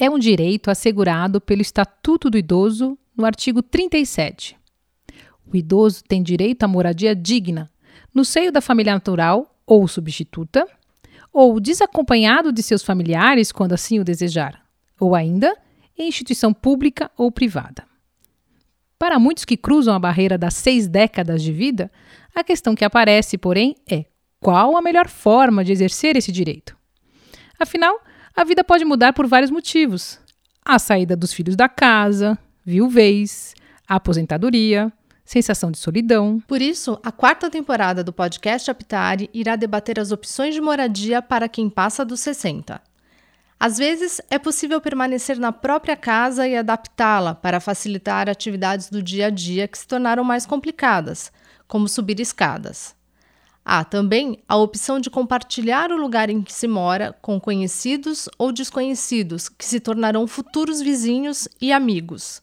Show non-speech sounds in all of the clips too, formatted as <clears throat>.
É um direito assegurado pelo Estatuto do Idoso no artigo 37. O idoso tem direito à moradia digna, no seio da família natural ou substituta, ou desacompanhado de seus familiares quando assim o desejar, ou ainda em instituição pública ou privada. Para muitos que cruzam a barreira das seis décadas de vida, a questão que aparece, porém, é qual a melhor forma de exercer esse direito? Afinal, a vida pode mudar por vários motivos: a saída dos filhos da casa, viuvez, a aposentadoria, sensação de solidão. Por isso, a quarta temporada do podcast Aptare irá debater as opções de moradia para quem passa dos 60. Às vezes, é possível permanecer na própria casa e adaptá-la para facilitar atividades do dia a dia que se tornaram mais complicadas, como subir escadas. Há também a opção de compartilhar o lugar em que se mora com conhecidos ou desconhecidos, que se tornarão futuros vizinhos e amigos.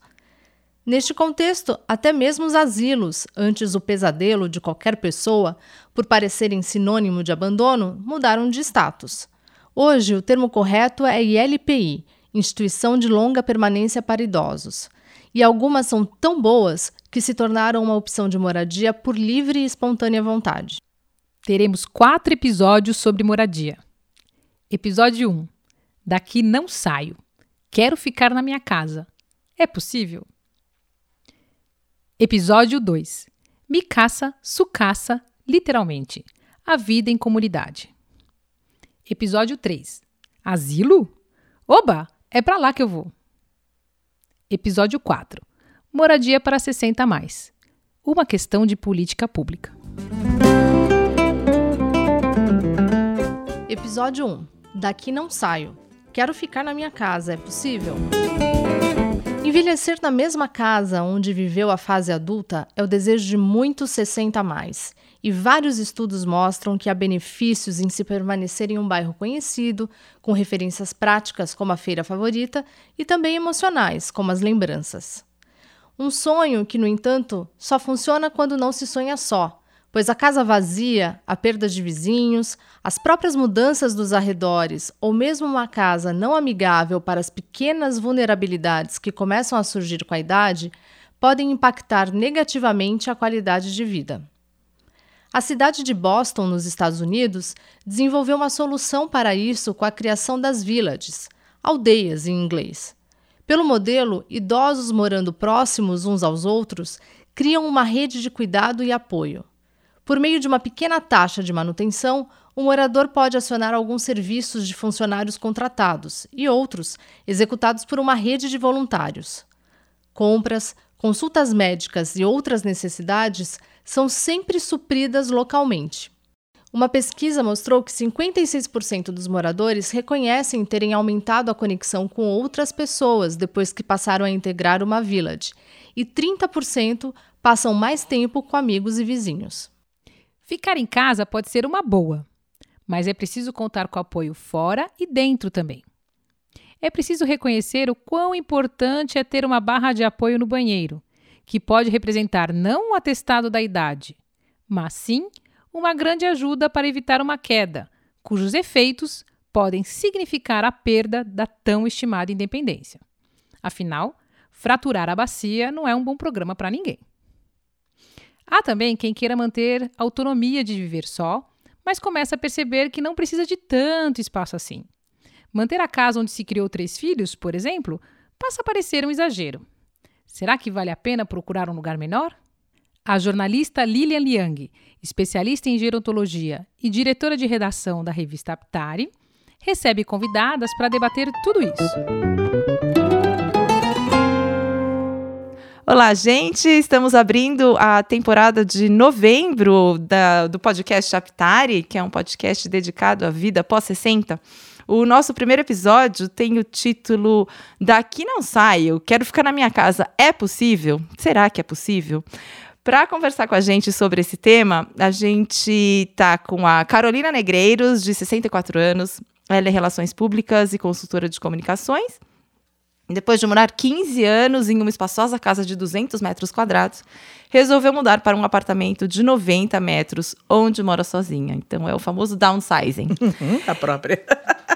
Neste contexto, até mesmo os asilos, antes o pesadelo de qualquer pessoa, por parecerem sinônimo de abandono, mudaram de status. Hoje, o termo correto é ILPI Instituição de Longa Permanência para Idosos. E algumas são tão boas que se tornaram uma opção de moradia por livre e espontânea vontade. Teremos quatro episódios sobre moradia. Episódio 1: Daqui não saio. Quero ficar na minha casa. É possível? Episódio 2. Me caça, sucaça, literalmente. A vida em comunidade. Episódio 3. Asilo? Oba, é para lá que eu vou. Episódio 4. Moradia para 60 a mais. Uma questão de política pública. Episódio 1. Daqui não saio. Quero ficar na minha casa, é possível? Envelhecer na mesma casa onde viveu a fase adulta é o desejo de muitos 60 a mais. E vários estudos mostram que há benefícios em se permanecer em um bairro conhecido, com referências práticas como a feira favorita e também emocionais, como as lembranças. Um sonho que, no entanto, só funciona quando não se sonha só, pois a casa vazia, a perda de vizinhos, as próprias mudanças dos arredores ou mesmo uma casa não amigável para as pequenas vulnerabilidades que começam a surgir com a idade podem impactar negativamente a qualidade de vida. A cidade de Boston, nos Estados Unidos, desenvolveu uma solução para isso com a criação das villages, aldeias em inglês. Pelo modelo, idosos morando próximos uns aos outros criam uma rede de cuidado e apoio. Por meio de uma pequena taxa de manutenção, o morador pode acionar alguns serviços de funcionários contratados e outros executados por uma rede de voluntários. Compras, consultas médicas e outras necessidades são sempre supridas localmente. Uma pesquisa mostrou que 56% dos moradores reconhecem terem aumentado a conexão com outras pessoas depois que passaram a integrar uma village, e 30% passam mais tempo com amigos e vizinhos. Ficar em casa pode ser uma boa, mas é preciso contar com apoio fora e dentro também. É preciso reconhecer o quão importante é ter uma barra de apoio no banheiro, que pode representar não um atestado da idade, mas sim uma grande ajuda para evitar uma queda, cujos efeitos podem significar a perda da tão estimada independência. Afinal, fraturar a bacia não é um bom programa para ninguém. Há também quem queira manter autonomia de viver só, mas começa a perceber que não precisa de tanto espaço assim. Manter a casa onde se criou três filhos, por exemplo, passa a parecer um exagero. Será que vale a pena procurar um lugar menor? A jornalista Lilian Liang, especialista em gerontologia e diretora de redação da revista Aptari, recebe convidadas para debater tudo isso. Olá, gente! Estamos abrindo a temporada de novembro da, do podcast Aptari, que é um podcast dedicado à vida pós-60. O nosso primeiro episódio tem o título Daqui não saio, quero ficar na minha casa. É possível? Será que é possível? Para conversar com a gente sobre esse tema, a gente está com a Carolina Negreiros, de 64 anos. Ela é Relações Públicas e consultora de comunicações. Depois de morar 15 anos em uma espaçosa casa de 200 metros quadrados, resolveu mudar para um apartamento de 90 metros, onde mora sozinha. Então é o famoso downsizing. <laughs> Uhum, a própria.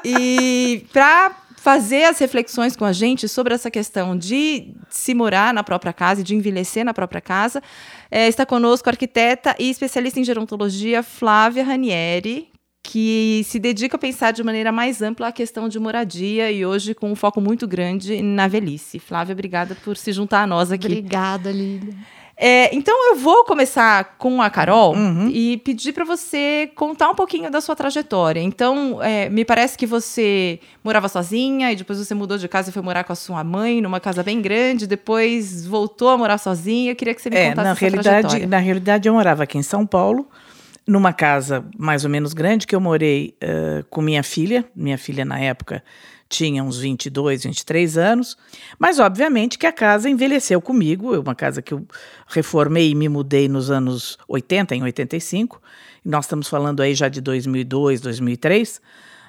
e para fazer as reflexões com a gente sobre essa questão de se morar na própria casa e de envelhecer na própria casa, é, está conosco a arquiteta e especialista em gerontologia Flávia Ranieri, que se dedica a pensar de maneira mais ampla a questão de moradia e hoje com um foco muito grande na velhice. Flávia, obrigada por se juntar a nós aqui. Obrigada, Lília. É, então eu vou começar com a Carol uhum. e pedir para você contar um pouquinho da sua trajetória. Então, é, me parece que você morava sozinha e depois você mudou de casa e foi morar com a sua mãe numa casa bem grande. Depois voltou a morar sozinha. Eu queria que você me é, contasse na essa realidade, trajetória. Na realidade, eu morava aqui em São Paulo numa casa mais ou menos grande que eu morei uh, com minha filha. Minha filha, na época, tinha uns 22, 23 anos. Mas, obviamente, que a casa envelheceu comigo. É uma casa que eu reformei e me mudei nos anos 80, em 85. Nós estamos falando aí já de 2002, 2003.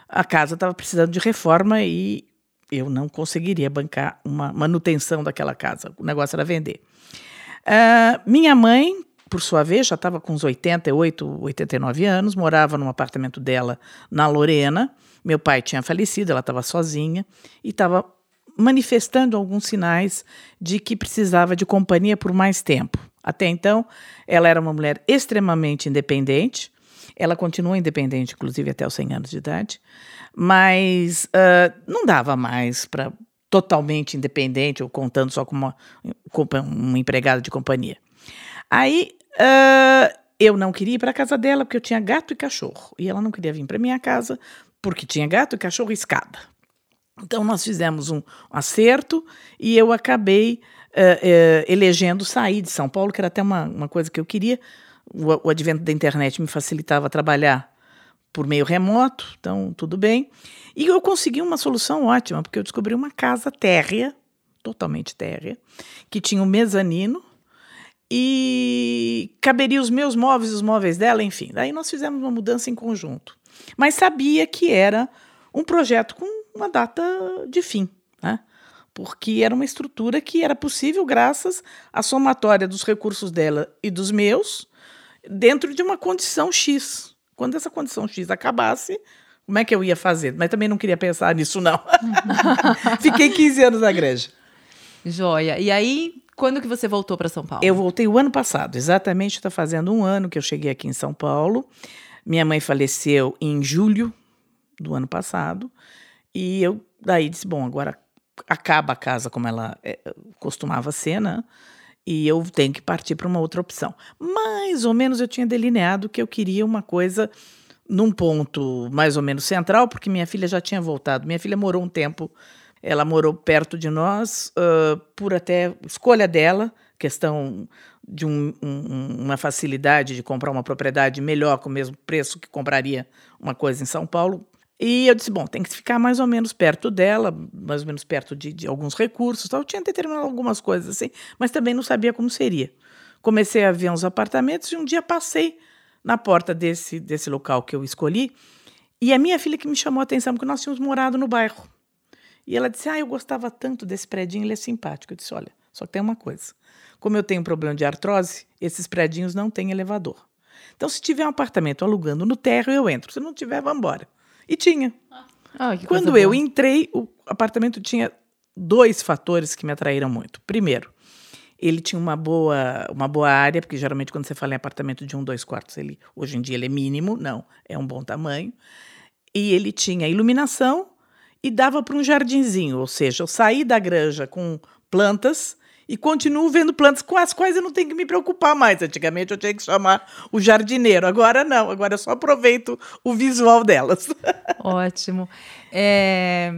A casa estava precisando de reforma e eu não conseguiria bancar uma manutenção daquela casa. O negócio era vender. Uh, minha mãe por sua vez, já estava com uns 88, 89 anos, morava num apartamento dela na Lorena. Meu pai tinha falecido, ela estava sozinha e estava manifestando alguns sinais de que precisava de companhia por mais tempo. Até então, ela era uma mulher extremamente independente. Ela continua independente, inclusive até os 100 anos de idade, mas uh, não dava mais para totalmente independente ou contando só com uma, com uma empregada de companhia. Aí Uh, eu não queria ir para a casa dela porque eu tinha gato e cachorro. E ela não queria vir para minha casa porque tinha gato e cachorro e escada. Então nós fizemos um acerto e eu acabei uh, uh, elegendo sair de São Paulo, que era até uma, uma coisa que eu queria. O, o advento da internet me facilitava trabalhar por meio remoto, então tudo bem. E eu consegui uma solução ótima, porque eu descobri uma casa térrea, totalmente térrea, que tinha um mezanino e caberia os meus móveis, os móveis dela, enfim. Daí nós fizemos uma mudança em conjunto. Mas sabia que era um projeto com uma data de fim, né? Porque era uma estrutura que era possível graças à somatória dos recursos dela e dos meus, dentro de uma condição X. Quando essa condição X acabasse, como é que eu ia fazer? Mas também não queria pensar nisso, não. <laughs> Fiquei 15 anos na igreja. Joia. E aí, quando que você voltou para São Paulo? Eu voltei o ano passado, exatamente está fazendo um ano que eu cheguei aqui em São Paulo. Minha mãe faleceu em julho do ano passado e eu daí disse, bom, agora acaba a casa como ela é, costumava ser, né? E eu tenho que partir para uma outra opção. Mais ou menos eu tinha delineado que eu queria uma coisa num ponto mais ou menos central, porque minha filha já tinha voltado. Minha filha morou um tempo ela morou perto de nós uh, por até escolha dela, questão de um, um, uma facilidade de comprar uma propriedade melhor com o mesmo preço que compraria uma coisa em São Paulo. E eu disse, bom, tem que ficar mais ou menos perto dela, mais ou menos perto de, de alguns recursos. Tal. Eu tinha determinado algumas coisas assim, mas também não sabia como seria. Comecei a ver uns apartamentos e um dia passei na porta desse, desse local que eu escolhi e a minha filha que me chamou a atenção, porque nós tínhamos morado no bairro. E ela disse: Ah, eu gostava tanto desse predinho, ele é simpático. Eu disse: Olha, só tem uma coisa. Como eu tenho um problema de artrose, esses predinhos não têm elevador. Então, se tiver um apartamento alugando no térreo, eu entro. Se não tiver, vamos embora. E tinha. Ah, Quando eu entrei, o apartamento tinha dois fatores que me atraíram muito. Primeiro, ele tinha uma boa, uma boa área, porque geralmente quando você fala em apartamento de um, dois quartos, ele hoje em dia ele é mínimo, não, é um bom tamanho. E ele tinha iluminação e dava para um jardinzinho, ou seja, eu saí da granja com plantas e continuo vendo plantas com as quais eu não tenho que me preocupar mais. Antigamente eu tinha que chamar o jardineiro, agora não, agora eu só aproveito o visual delas. <laughs> Ótimo. É...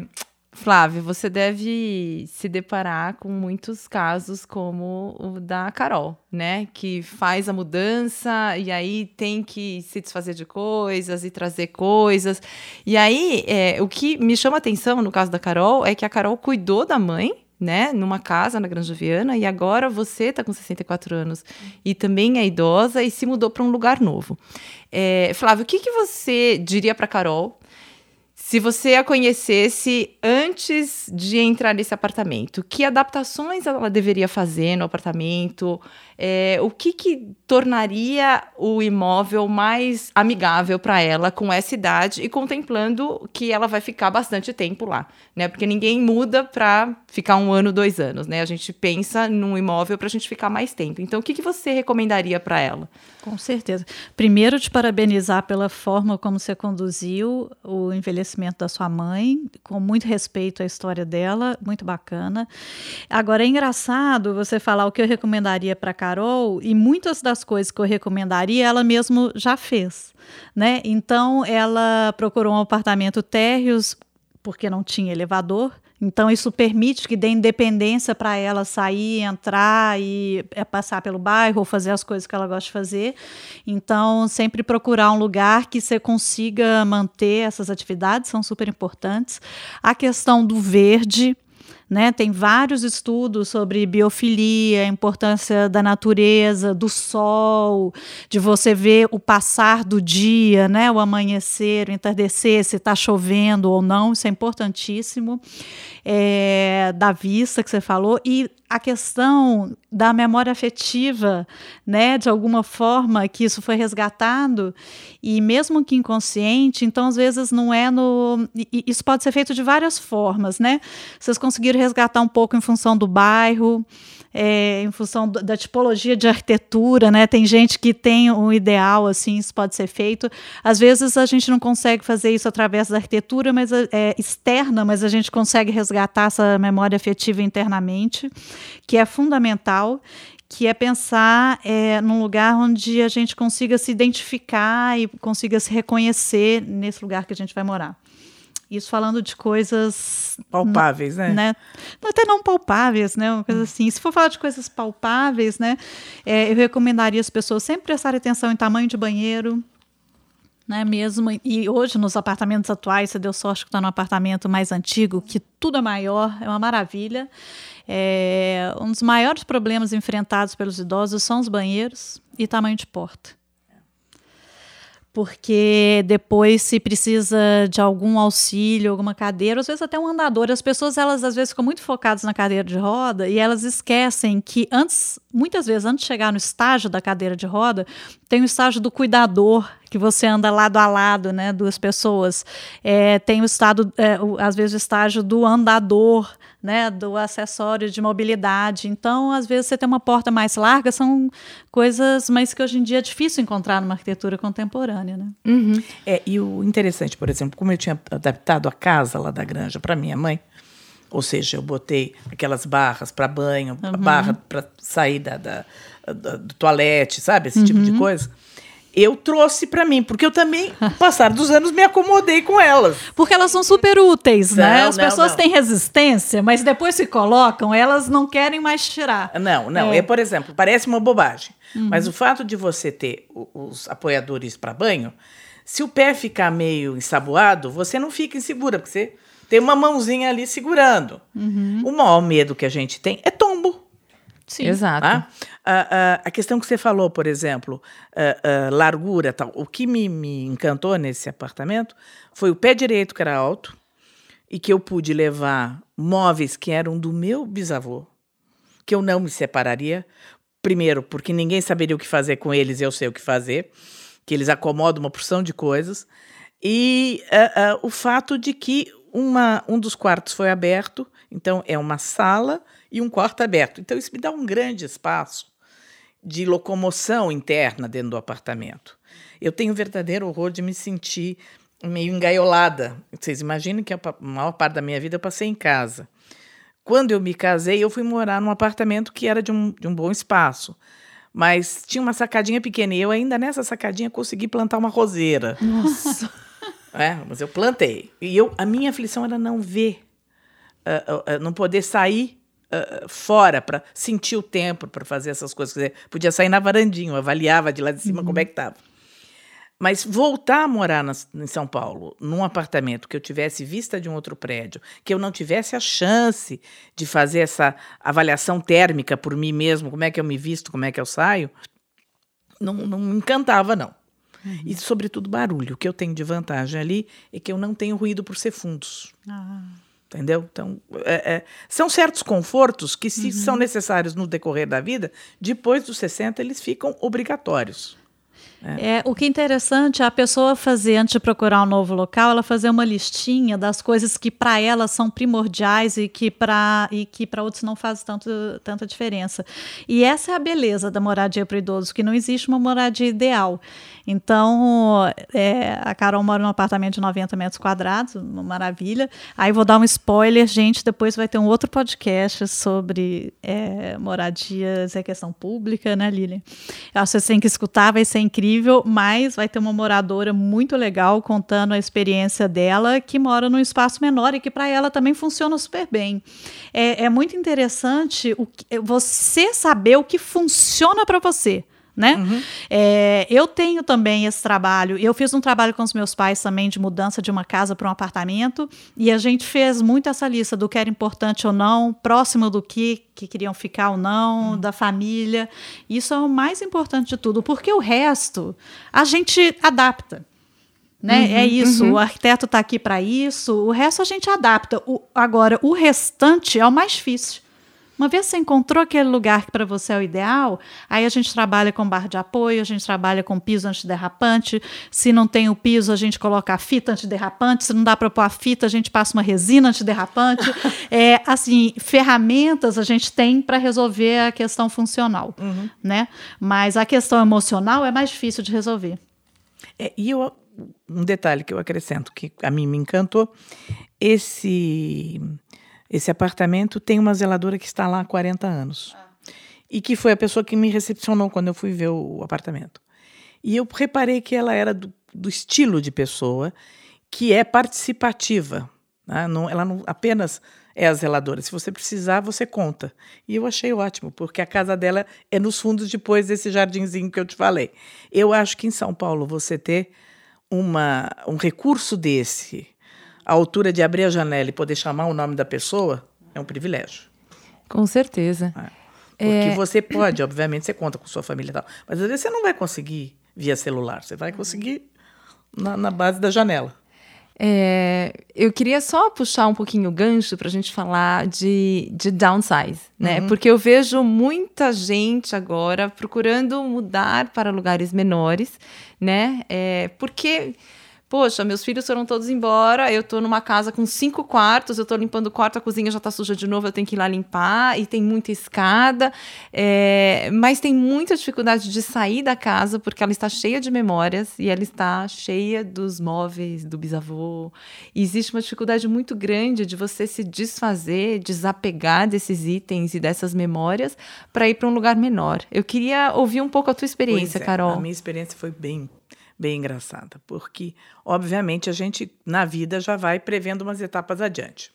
Flávio, você deve se deparar com muitos casos como o da Carol, né? Que faz a mudança e aí tem que se desfazer de coisas e trazer coisas. E aí, é, o que me chama atenção no caso da Carol é que a Carol cuidou da mãe, né, numa casa na Granja Viana, e agora você está com 64 anos e também é idosa e se mudou para um lugar novo. É, Flávio, o que, que você diria para Carol se você a conhecesse antes de entrar nesse apartamento, que adaptações ela deveria fazer no apartamento? É, o que, que tornaria o imóvel mais amigável para ela com essa idade e contemplando que ela vai ficar bastante tempo lá, né? Porque ninguém muda para ficar um ano, dois anos, né? A gente pensa num imóvel para a gente ficar mais tempo. Então, o que, que você recomendaria para ela? Com certeza. Primeiro, te parabenizar pela forma como você conduziu o envelhecimento da sua mãe, com muito respeito à história dela, muito bacana. Agora, é engraçado você falar o que eu recomendaria para Carol, e muitas das coisas que eu recomendaria, ela mesmo já fez. Né? Então, ela procurou um apartamento térreos, porque não tinha elevador, então, isso permite que dê independência para ela sair, entrar e é, passar pelo bairro ou fazer as coisas que ela gosta de fazer. Então, sempre procurar um lugar que você consiga manter essas atividades, são super importantes. A questão do verde, né? Tem vários estudos sobre biofilia, a importância da natureza, do sol, de você ver o passar do dia, né? o amanhecer, o entardecer, se está chovendo ou não, isso é importantíssimo. É, da vista que você falou, e a questão da memória afetiva, né, de alguma forma que isso foi resgatado e mesmo que inconsciente, então às vezes não é no isso pode ser feito de várias formas, né? Vocês conseguiram resgatar um pouco em função do bairro, é, em função da tipologia de arquitetura, né? Tem gente que tem um ideal, assim, isso pode ser feito. Às vezes a gente não consegue fazer isso através da arquitetura mas, é, externa, mas a gente consegue resgatar essa memória afetiva internamente, que é fundamental que é pensar é, num lugar onde a gente consiga se identificar e consiga se reconhecer nesse lugar que a gente vai morar. Isso falando de coisas palpáveis, né? né? Até não palpáveis, né? Uma coisa assim. Se for falar de coisas palpáveis, né? É, eu recomendaria as pessoas sempre prestarem atenção em tamanho de banheiro, né, mesmo. E hoje, nos apartamentos atuais, você deu sorte que está no apartamento mais antigo, que tudo é maior, é uma maravilha. É, um dos maiores problemas enfrentados pelos idosos são os banheiros e tamanho de porta porque depois se precisa de algum auxílio, alguma cadeira, às vezes até um andador. As pessoas elas às vezes ficam muito focadas na cadeira de roda e elas esquecem que antes, muitas vezes antes de chegar no estágio da cadeira de roda, tem o estágio do cuidador que você anda lado a lado, né, duas pessoas. É, tem o estado, é, o, às vezes o estágio do andador né, do acessório de mobilidade. Então, às vezes, você tem uma porta mais larga, são coisas, mas que hoje em dia é difícil encontrar numa arquitetura contemporânea. Né? Uhum. É, e o interessante, por exemplo, como eu tinha adaptado a casa lá da granja para minha mãe, ou seja, eu botei aquelas barras para banho, uhum. barra para sair da, da, da, do toalete, sabe? Esse uhum. tipo de uhum. coisa eu trouxe para mim, porque eu também, passar dos anos, me acomodei com elas. Porque elas são super úteis, né? não, né? As não, pessoas não. têm resistência, mas depois se colocam, elas não querem mais tirar. Não, não. É, é por exemplo, parece uma bobagem, uhum. mas o fato de você ter os apoiadores para banho, se o pé ficar meio ensaboado, você não fica insegura, porque você tem uma mãozinha ali segurando. Uhum. O maior medo que a gente tem é tombo. Sim. Exato. Tá? A, a, a, questão que você falou, por exemplo, a, largura tal. O que me, me encantou nesse apartamento foi o pé direito, que era alto, e que eu pude levar móveis que eram do meu bisavô, que eu não me separaria. Primeiro, porque ninguém saberia o que fazer com eles e eu sei o que fazer, que eles acomodam uma porção de coisas. E o fato de que uma, um dos quartos foi aberto, então é uma sala e um quarto aberto. Então, isso me dá um grande espaço de locomoção interna dentro do apartamento. Eu tenho verdadeiro horror de me sentir meio engaiolada. Vocês imaginem que a maior parte da minha vida eu passei em casa. Quando eu me casei, eu fui morar num apartamento que era de um, de um bom espaço. Mas tinha uma sacadinha pequena e eu ainda nessa sacadinha consegui plantar uma roseira. Nossa! <laughs> É, mas eu plantei. E eu, a minha aflição era não ver uh, uh, não poder sair uh, fora para sentir o tempo para fazer essas coisas. Dizer, podia sair na varandinha, avaliava de lá de cima uhum. como é que estava. Mas voltar a morar na, em São Paulo, num apartamento que eu tivesse vista de um outro prédio, que eu não tivesse a chance de fazer essa avaliação térmica por mim mesmo, como é que eu me visto, como é que eu saio, não, não me encantava, não. Uhum. E, sobretudo, barulho. O que eu tenho de vantagem ali é que eu não tenho ruído por ser fundos. Ah. Entendeu? Então, é, é, são certos confortos que, se uhum. são necessários no decorrer da vida, depois dos 60, eles ficam obrigatórios. É. é. o que é interessante é a pessoa fazer, antes de procurar um novo local, ela fazer uma listinha das coisas que para ela são primordiais e que para e que para outros não faz tanto, tanta diferença. E essa é a beleza da moradia para idoso, que não existe uma moradia ideal. Então, é, a Carol mora num apartamento de 90 metros quadrados, uma maravilha. Aí vou dar um spoiler, gente, depois vai ter um outro podcast sobre é, moradias, é questão pública, né, Lilian? Eu acho que você tem que escutar, vai ser incrível, mas vai ter uma moradora muito legal contando a experiência dela, que mora num espaço menor e que para ela também funciona super bem. É, é muito interessante o, você saber o que funciona para você né? Uhum. É, eu tenho também esse trabalho. Eu fiz um trabalho com os meus pais também de mudança de uma casa para um apartamento e a gente fez muito essa lista do que era importante ou não, próximo do que que queriam ficar ou não, uhum. da família. Isso é o mais importante de tudo, porque o resto a gente adapta. Né? Uhum, é isso, uhum. o arquiteto está aqui para isso, o resto a gente adapta. O, agora, o restante é o mais difícil. Uma vez você encontrou aquele lugar que para você é o ideal, aí a gente trabalha com barra de apoio, a gente trabalha com piso antiderrapante. Se não tem o piso, a gente coloca a fita antiderrapante. Se não dá para pôr a fita, a gente passa uma resina antiderrapante. <laughs> é, assim, ferramentas a gente tem para resolver a questão funcional, uhum. né? Mas a questão emocional é mais difícil de resolver. É, e eu, um detalhe que eu acrescento que a mim me encantou, esse esse apartamento tem uma zeladora que está lá há 40 anos. Ah. E que foi a pessoa que me recepcionou quando eu fui ver o apartamento. E eu reparei que ela era do, do estilo de pessoa que é participativa. Né? Não, ela não apenas é a zeladora. Se você precisar, você conta. E eu achei ótimo, porque a casa dela é nos fundos depois desse jardinzinho que eu te falei. Eu acho que em São Paulo você ter uma, um recurso desse a altura de abrir a janela e poder chamar o nome da pessoa é um privilégio. Com certeza. É. Porque é... você pode, obviamente, você conta com sua família e tal, mas às vezes você não vai conseguir via celular, você vai conseguir na, na base da janela. É, eu queria só puxar um pouquinho o gancho para a gente falar de, de downsize, né? Uhum. Porque eu vejo muita gente agora procurando mudar para lugares menores, né? É, porque Poxa, meus filhos foram todos embora, eu tô numa casa com cinco quartos, eu tô limpando o quarto, a cozinha já tá suja de novo, eu tenho que ir lá limpar, e tem muita escada, é, mas tem muita dificuldade de sair da casa, porque ela está cheia de memórias, e ela está cheia dos móveis do bisavô. E existe uma dificuldade muito grande de você se desfazer, desapegar desses itens e dessas memórias para ir para um lugar menor. Eu queria ouvir um pouco a tua experiência, é, Carol. A minha experiência foi bem bem engraçada, porque, obviamente, a gente, na vida, já vai prevendo umas etapas adiante.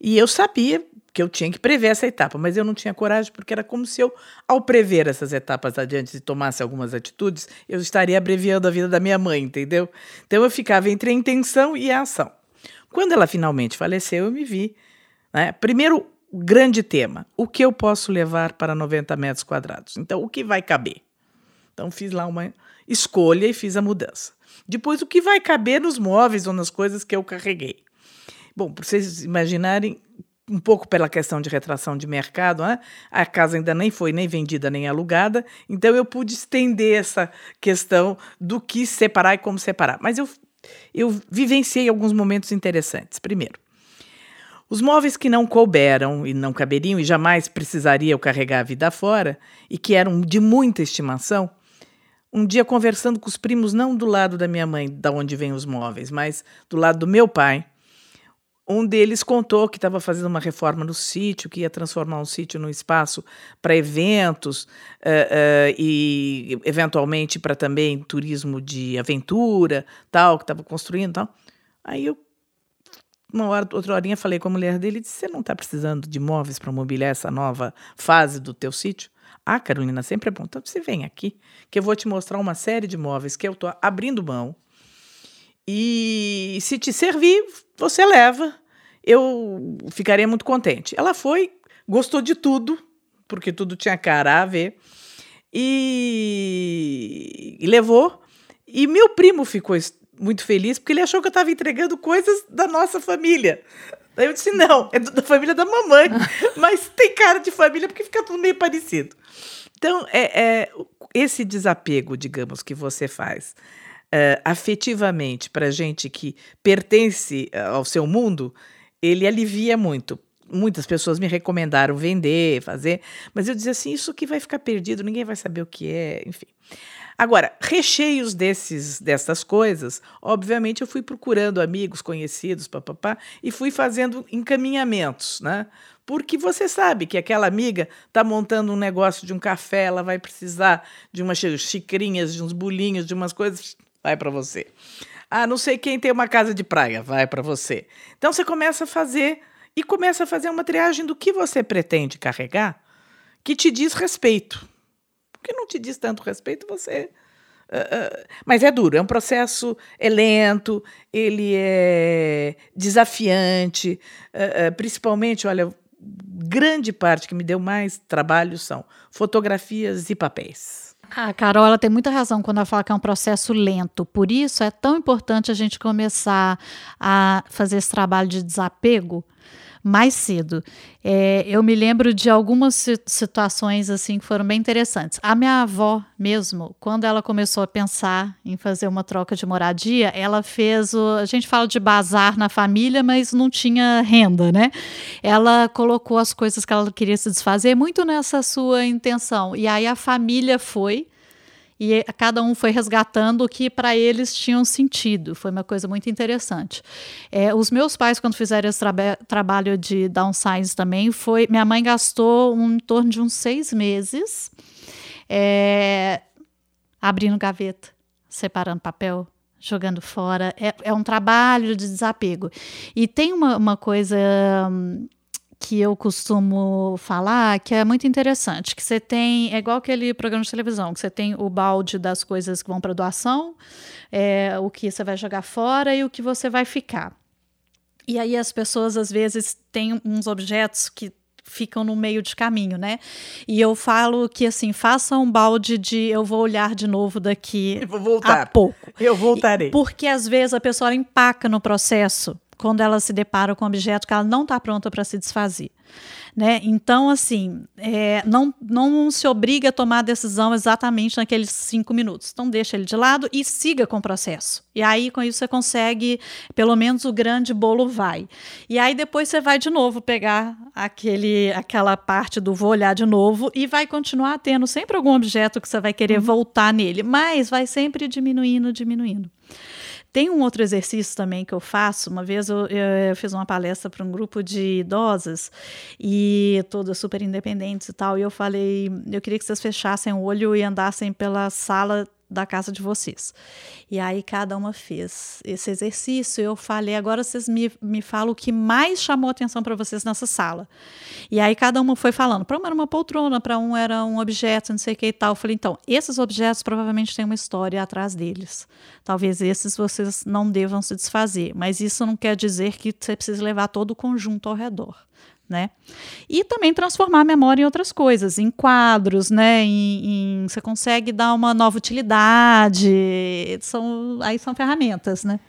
E eu sabia que eu tinha que prever essa etapa, mas eu não tinha coragem, porque era como se eu, ao prever essas etapas adiante e tomasse algumas atitudes, eu estaria abreviando a vida da minha mãe, entendeu? Então eu ficava entre a intenção e a ação. Quando ela finalmente faleceu, eu me vi. Né? Primeiro, grande tema: o que eu posso levar para 90 metros quadrados? Então, o que vai caber? Então, fiz lá uma, escolha e fiz a mudança. Depois, o que vai caber nos móveis ou nas coisas que eu carreguei? Bom, para vocês imaginarem, um pouco pela questão de retração de mercado, né? a casa ainda nem foi nem vendida nem alugada, então eu pude estender essa questão do que separar e como separar. Mas eu, eu vivenciei alguns momentos interessantes. Primeiro, os móveis que não couberam e não caberiam e jamais precisaria eu carregar a vida fora e que eram de muita estimação, um dia conversando com os primos, não do lado da minha mãe, da onde vêm os móveis, mas do lado do meu pai. Um deles contou que estava fazendo uma reforma no sítio, que ia transformar um sítio num espaço para eventos uh, uh, e, eventualmente, para também turismo de aventura, tal, que estava construindo tal. Aí eu uma hora, outra horinha falei com a mulher dele e disse: Você não está precisando de móveis para mobiliar essa nova fase do teu sítio? Ah, Carolina, sempre é bom. Então você vem aqui, que eu vou te mostrar uma série de móveis que eu estou abrindo mão. E se te servir, você leva. Eu ficaria muito contente. Ela foi, gostou de tudo, porque tudo tinha cara a ver, e, e levou. E meu primo ficou muito feliz porque ele achou que eu estava entregando coisas da nossa família. Daí eu disse: não, é da família da mamãe, <laughs> mas tem cara de família porque fica tudo meio parecido. Então, é, é esse desapego, digamos, que você faz é, afetivamente para gente que pertence é, ao seu mundo, ele alivia muito. Muitas pessoas me recomendaram vender, fazer, mas eu dizia assim: isso que vai ficar perdido, ninguém vai saber o que é, enfim. Agora, recheios desses, dessas coisas, obviamente eu fui procurando amigos, conhecidos, papapá, e fui fazendo encaminhamentos, né? Porque você sabe que aquela amiga está montando um negócio de um café, ela vai precisar de umas xicrinhas, de uns bolinhos, de umas coisas, vai para você. Ah, não sei quem tem uma casa de praia, vai para você. Então você começa a fazer e começa a fazer uma triagem do que você pretende carregar que te diz respeito porque não te diz tanto respeito, você. Uh, uh, mas é duro, é um processo, é lento, ele é desafiante, uh, principalmente, olha, grande parte que me deu mais trabalho são fotografias e papéis. A Carol ela tem muita razão quando ela fala que é um processo lento. Por isso é tão importante a gente começar a fazer esse trabalho de desapego mais cedo. É, eu me lembro de algumas situações assim que foram bem interessantes. A minha avó mesmo, quando ela começou a pensar em fazer uma troca de moradia, ela fez o, a gente fala de bazar na família, mas não tinha renda, né? Ela colocou as coisas que ela queria se desfazer muito nessa sua intenção. E aí a família foi e cada um foi resgatando o que para eles tinham sentido. Foi uma coisa muito interessante. É, os meus pais, quando fizeram esse traba trabalho de downsize também, foi minha mãe gastou um, em torno de uns seis meses é, abrindo gaveta, separando papel, jogando fora. É, é, um trabalho de desapego. E tem uma, uma coisa hum, que eu costumo falar, que é muito interessante, que você tem, é igual aquele programa de televisão, que você tem o balde das coisas que vão para doação, é, o que você vai jogar fora e o que você vai ficar. E aí as pessoas às vezes têm uns objetos que ficam no meio de caminho, né? E eu falo que assim, faça um balde de eu vou olhar de novo daqui <laughs> a pouco. Eu voltarei. Porque às vezes a pessoa empaca no processo quando ela se depara com um objeto que ela não está pronta para se desfazer. Né? Então, assim, é, não, não se obriga a tomar a decisão exatamente naqueles cinco minutos. Então, deixa ele de lado e siga com o processo. E aí, com isso, você consegue, pelo menos o grande bolo vai. E aí, depois você vai de novo pegar aquele, aquela parte do vou olhar de novo e vai continuar tendo sempre algum objeto que você vai querer uhum. voltar nele, mas vai sempre diminuindo, diminuindo. Tem um outro exercício também que eu faço. Uma vez eu, eu, eu fiz uma palestra para um grupo de idosas e todas super independentes e tal. E eu falei, eu queria que vocês fechassem o olho e andassem pela sala da casa de vocês. E aí cada uma fez esse exercício. Eu falei, agora vocês me, me falam o que mais chamou atenção para vocês nessa sala. E aí cada uma foi falando. Para uma era uma poltrona, para um era um objeto, não sei o que e tal. Eu falei, então, esses objetos provavelmente têm uma história atrás deles. Talvez esses vocês não devam se desfazer, mas isso não quer dizer que você precisa levar todo o conjunto ao redor né? E também transformar a memória em outras coisas, em quadros, né? Em, em, você consegue dar uma nova utilidade. São, aí são ferramentas, né?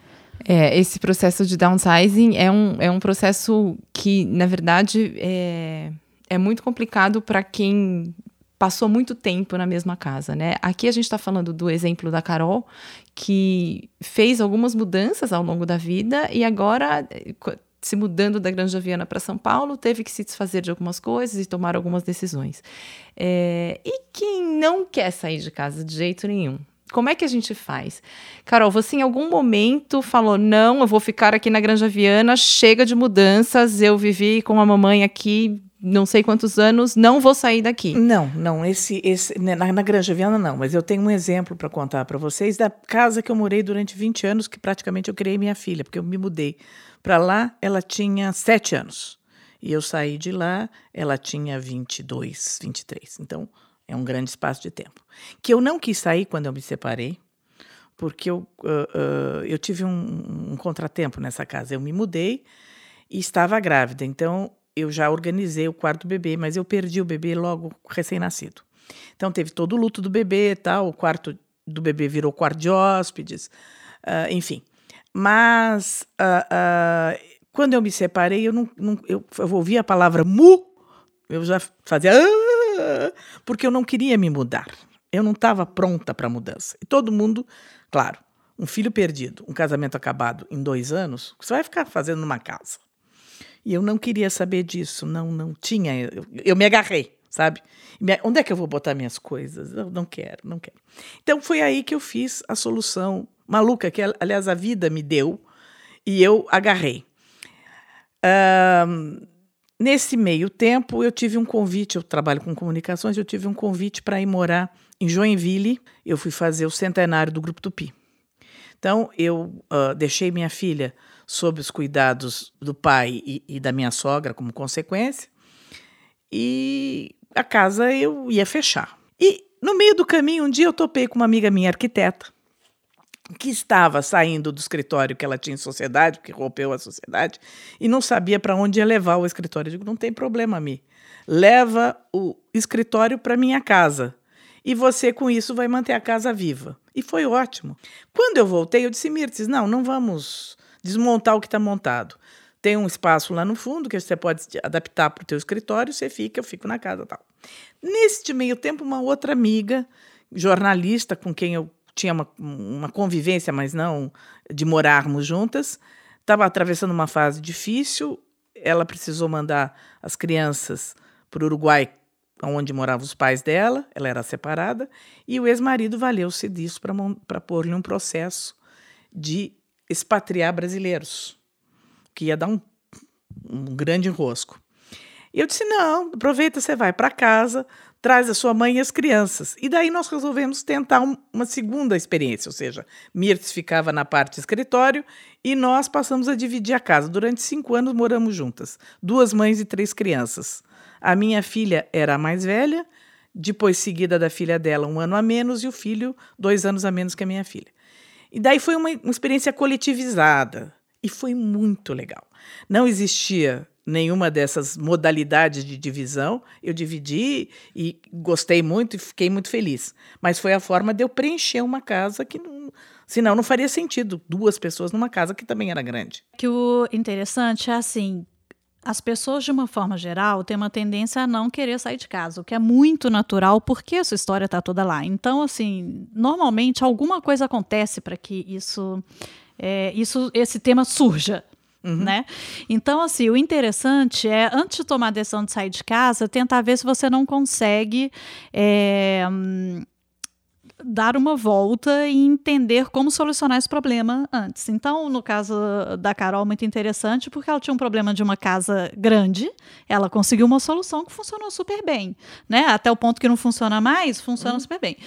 É, esse processo de downsizing é um, é um processo que, na verdade, é, é muito complicado para quem passou muito tempo na mesma casa, né? Aqui a gente está falando do exemplo da Carol, que fez algumas mudanças ao longo da vida e agora se mudando da Granja Viana para São Paulo, teve que se desfazer de algumas coisas e tomar algumas decisões. É, e quem não quer sair de casa de jeito nenhum? Como é que a gente faz? Carol, você em algum momento falou: não, eu vou ficar aqui na Granja Viana, chega de mudanças, eu vivi com a mamãe aqui não sei quantos anos, não vou sair daqui. Não, não, esse, esse né, na, na Granja Viana não, mas eu tenho um exemplo para contar para vocês da casa que eu morei durante 20 anos, que praticamente eu criei minha filha, porque eu me mudei para lá, ela tinha 7 anos. E eu saí de lá, ela tinha 22, 23. Então, é um grande espaço de tempo. Que eu não quis sair quando eu me separei, porque eu, uh, uh, eu tive um, um contratempo nessa casa. Eu me mudei e estava grávida. Então, eu já organizei o quarto do bebê, mas eu perdi o bebê logo recém-nascido. Então teve todo o luto do bebê, tal, o quarto do bebê virou quarto de hóspedes, uh, enfim. Mas uh, uh, quando eu me separei, eu não, não eu, eu ouvi a palavra mu, eu já fazia porque eu não queria me mudar. Eu não estava pronta para mudança. E todo mundo, claro, um filho perdido, um casamento acabado em dois anos, você vai ficar fazendo numa casa. E eu não queria saber disso, não, não tinha. Eu, eu me agarrei, sabe? Me, onde é que eu vou botar minhas coisas? Eu não quero, não quero. Então foi aí que eu fiz a solução maluca, que aliás a vida me deu, e eu agarrei. Um, nesse meio tempo, eu tive um convite, eu trabalho com comunicações, eu tive um convite para ir morar em Joinville. Eu fui fazer o centenário do Grupo Tupi. Então, eu uh, deixei minha filha sob os cuidados do pai e, e da minha sogra como consequência. E a casa eu ia fechar. E no meio do caminho, um dia eu topei com uma amiga minha arquiteta, que estava saindo do escritório que ela tinha em sociedade, que rompeu a sociedade, e não sabia para onde ia levar o escritório. Eu digo: não tem problema, Mi. Leva o escritório para minha casa. E você, com isso, vai manter a casa viva. E foi ótimo. Quando eu voltei, eu disse: Mirtes, não, não vamos desmontar o que está montado. Tem um espaço lá no fundo que você pode adaptar para o teu escritório, você fica, eu fico na casa tal. Neste meio tempo, uma outra amiga, jornalista, com quem eu tinha uma, uma convivência, mas não de morarmos juntas, estava atravessando uma fase difícil, ela precisou mandar as crianças para o Uruguai, onde moravam os pais dela, ela era separada, e o ex-marido valeu-se disso para pôr-lhe um processo de expatriar brasileiros, que ia dar um, um grande enrosco. E eu disse: não, aproveita, você vai para casa, traz a sua mãe e as crianças. E daí nós resolvemos tentar um, uma segunda experiência, ou seja, Mirtz ficava na parte escritório e nós passamos a dividir a casa. Durante cinco anos moramos juntas, duas mães e três crianças. A minha filha era a mais velha, depois seguida da filha dela, um ano a menos, e o filho, dois anos a menos que a minha filha. E daí foi uma, uma experiência coletivizada e foi muito legal. Não existia nenhuma dessas modalidades de divisão. Eu dividi e gostei muito e fiquei muito feliz. Mas foi a forma de eu preencher uma casa que não, senão não faria sentido duas pessoas numa casa que também era grande. Que o interessante é assim, as pessoas, de uma forma geral, têm uma tendência a não querer sair de casa, o que é muito natural, porque a sua história está toda lá. Então, assim, normalmente alguma coisa acontece para que isso, é, isso, esse tema surja. Uhum. Né? Então, assim, o interessante é, antes de tomar a decisão de sair de casa, tentar ver se você não consegue. É, dar uma volta e entender como solucionar esse problema antes. Então, no caso da Carol, muito interessante, porque ela tinha um problema de uma casa grande, ela conseguiu uma solução que funcionou super bem, né? Até o ponto que não funciona mais, funciona uhum. super bem.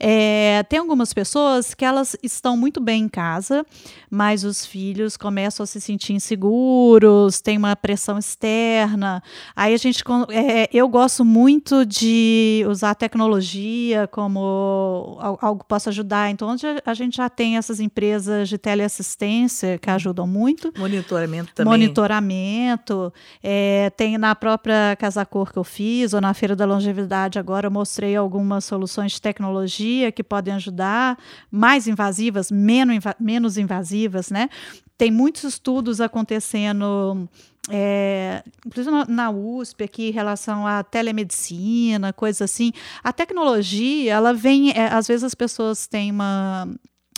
É, tem algumas pessoas que elas estão muito bem em casa, mas os filhos começam a se sentir inseguros, tem uma pressão externa. Aí a gente, é, eu gosto muito de usar a tecnologia como algo possa ajudar. Então, onde a gente já tem essas empresas de teleassistência que ajudam muito. Monitoramento também. Monitoramento. É, tem na própria Casa Cor que eu fiz, ou na Feira da Longevidade agora, eu mostrei algumas soluções de tecnologia que podem ajudar, mais invasivas, menos, menos invasivas, né? Tem muitos estudos acontecendo é, inclusive na USP aqui em relação à telemedicina, coisas assim, a tecnologia, ela vem, é, às vezes as pessoas têm uma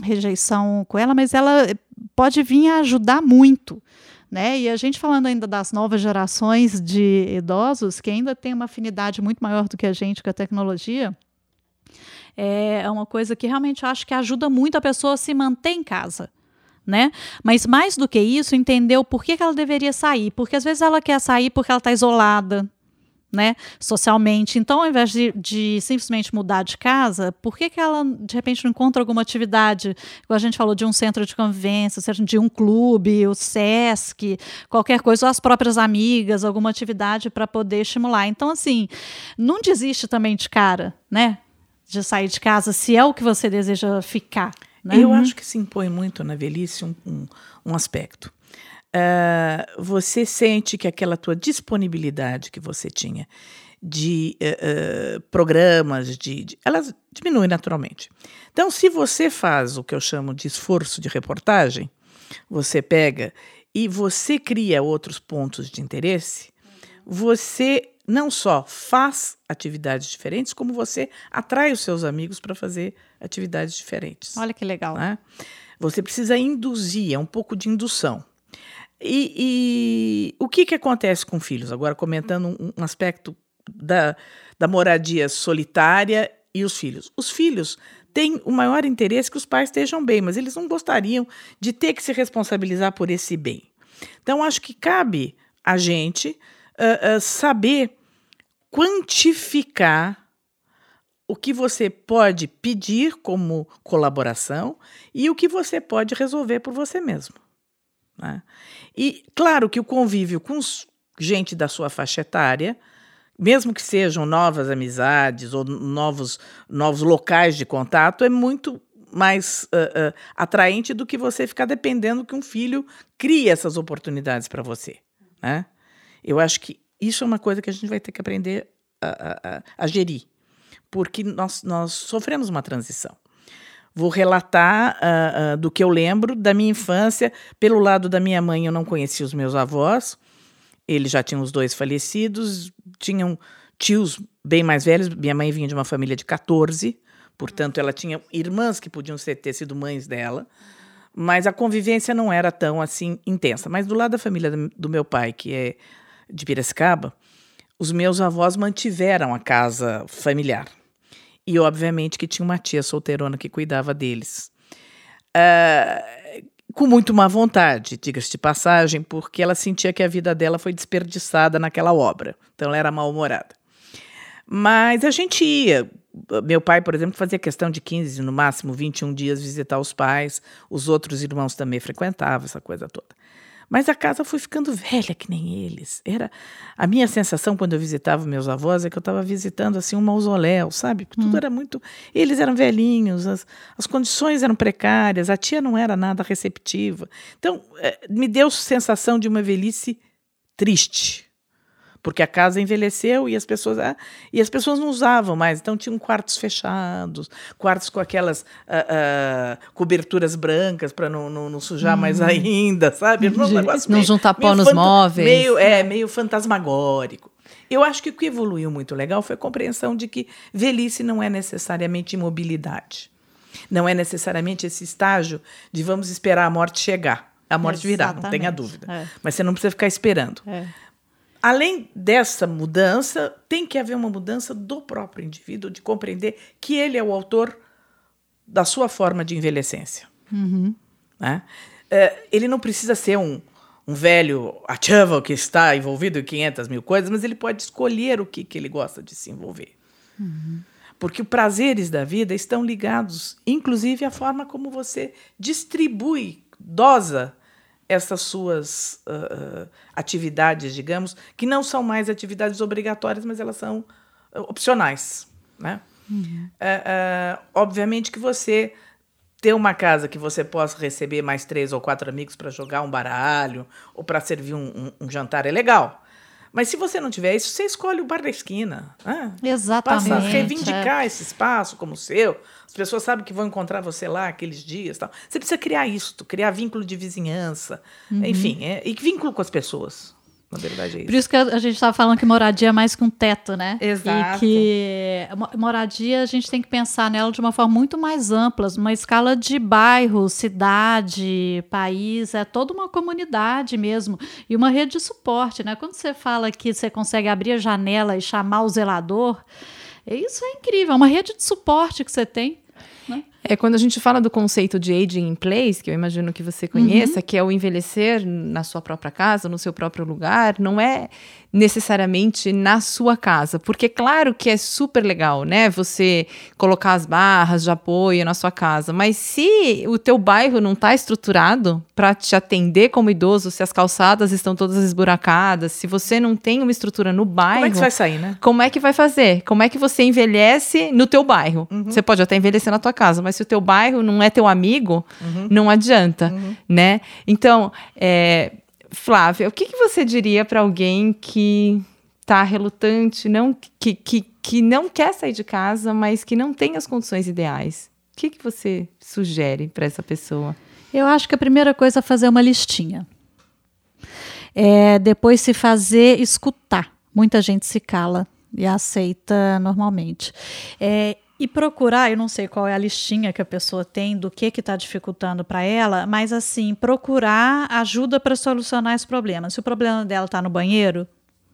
rejeição com ela, mas ela pode vir a ajudar muito. Né? E a gente falando ainda das novas gerações de idosos, que ainda tem uma afinidade muito maior do que a gente com a tecnologia, é uma coisa que realmente acho que ajuda muito a pessoa a se manter em casa né? Mas mais do que isso, entender o porquê que ela deveria sair. Porque às vezes ela quer sair porque ela está isolada, né, socialmente. Então, ao invés de, de, simplesmente mudar de casa, por que, que ela, de repente, não encontra alguma atividade, como a gente falou, de um centro de convivência, seja de um clube, o SESC, qualquer coisa, ou as próprias amigas, alguma atividade para poder estimular. Então, assim, não desiste também de cara, né, de sair de casa, se é o que você deseja ficar. Né? Eu acho que se impõe muito na velhice um, um, um aspecto uh, você sente que aquela tua disponibilidade que você tinha de uh, uh, programas, de, de, elas diminuem naturalmente. Então, se você faz o que eu chamo de esforço de reportagem, você pega e você cria outros pontos de interesse, você não só faz atividades diferentes, como você atrai os seus amigos para fazer atividades diferentes. Olha que legal. Né? Você precisa induzir, é um pouco de indução. E, e, o que, que acontece com filhos? Agora, comentando um, um aspecto da, da moradia solitária e os filhos. Os filhos têm o maior interesse que os pais estejam bem, mas eles não gostariam de ter que se responsabilizar por esse bem. Então, acho que cabe a gente uh, uh, saber quantificar o que você pode pedir como colaboração e o que você pode resolver por você mesmo. Né? E claro que o convívio com gente da sua faixa etária, mesmo que sejam novas amizades ou novos, novos locais de contato, é muito mais uh, uh, atraente do que você ficar dependendo que um filho crie essas oportunidades para você. Né? Eu acho que isso é uma coisa que a gente vai ter que aprender a, a, a gerir, porque nós, nós sofremos uma transição. Vou relatar uh, uh, do que eu lembro da minha infância. Pelo lado da minha mãe, eu não conhecia os meus avós. Eles já tinham os dois falecidos, tinham tios bem mais velhos. Minha mãe vinha de uma família de 14, portanto, ela tinha irmãs que podiam ser, ter sido mães dela. Mas a convivência não era tão assim intensa. Mas do lado da família do meu pai, que é de Piracicaba, os meus avós mantiveram a casa familiar. E, obviamente, que tinha uma tia solteirona que cuidava deles. Uh, com muito má vontade, diga-se de passagem, porque ela sentia que a vida dela foi desperdiçada naquela obra. Então, ela era mal-humorada. Mas a gente ia. Meu pai, por exemplo, fazia questão de 15, no máximo 21 dias visitar os pais. Os outros irmãos também frequentavam essa coisa toda. Mas a casa foi ficando velha que nem eles. Era a minha sensação quando eu visitava meus avós é que eu estava visitando assim um mausoléu, sabe? Tudo hum. era muito. Eles eram velhinhos, as, as condições eram precárias, a tia não era nada receptiva. Então é, me deu sensação de uma velhice triste porque a casa envelheceu e as pessoas ah, e as pessoas não usavam mais, então tinham quartos fechados, quartos com aquelas ah, ah, coberturas brancas para não, não, não, sujar hum. mais ainda, sabe? Um não meio, juntar pó nos móveis. Meio, é, meio fantasmagórico. Eu acho que o que evoluiu muito legal foi a compreensão de que velhice não é necessariamente imobilidade. Não é necessariamente esse estágio de vamos esperar a morte chegar. A morte Exatamente. virá, não tenha dúvida. É. Mas você não precisa ficar esperando. É além dessa mudança, tem que haver uma mudança do próprio indivíduo, de compreender que ele é o autor da sua forma de envelhecência. Uhum. Né? É, ele não precisa ser um, um velho ativo que está envolvido em 500 mil coisas, mas ele pode escolher o que, que ele gosta de se envolver. Uhum. Porque os prazeres da vida estão ligados, inclusive, à forma como você distribui, dosa essas suas uh, atividades, digamos, que não são mais atividades obrigatórias, mas elas são opcionais, né? Uhum. Uh, uh, obviamente que você ter uma casa que você possa receber mais três ou quatro amigos para jogar um baralho ou para servir um, um, um, jantar é legal. Mas se você não tiver isso, você escolhe o bar da esquina. Né? Exatamente. Passa a reivindicar é. esse espaço como seu. As pessoas sabem que vão encontrar você lá aqueles dias. Tal. Você precisa criar isso, criar vínculo de vizinhança. Uhum. Enfim, é, e vínculo com as pessoas. Na verdade, é isso. Por isso que a gente estava falando que moradia é mais que um teto, né? Exato. E que moradia a gente tem que pensar nela de uma forma muito mais ampla, uma escala de bairro, cidade, país, é toda uma comunidade mesmo. E uma rede de suporte, né? Quando você fala que você consegue abrir a janela e chamar o zelador, isso é incrível, é uma rede de suporte que você tem. É quando a gente fala do conceito de aging in place, que eu imagino que você conheça, uhum. que é o envelhecer na sua própria casa, no seu próprio lugar, não é necessariamente na sua casa, porque claro que é super legal, né, você colocar as barras de apoio na sua casa, mas se o teu bairro não está estruturado para te atender como idoso, se as calçadas estão todas esburacadas, se você não tem uma estrutura no bairro, como é que você vai sair, né? Como é que vai fazer? Como é que você envelhece no teu bairro? Uhum. Você pode até envelhecer na tua casa, mas se o teu bairro não é teu amigo, uhum. não adianta, uhum. né? Então, é, Flávia, o que, que você diria para alguém que está relutante, não, que, que, que não quer sair de casa, mas que não tem as condições ideais? O que, que você sugere para essa pessoa? Eu acho que a primeira coisa é fazer uma listinha. É, depois se fazer escutar. Muita gente se cala e aceita normalmente. É, e procurar, eu não sei qual é a listinha que a pessoa tem do que está dificultando para ela, mas assim, procurar ajuda para solucionar esse problema. Se o problema dela está no banheiro,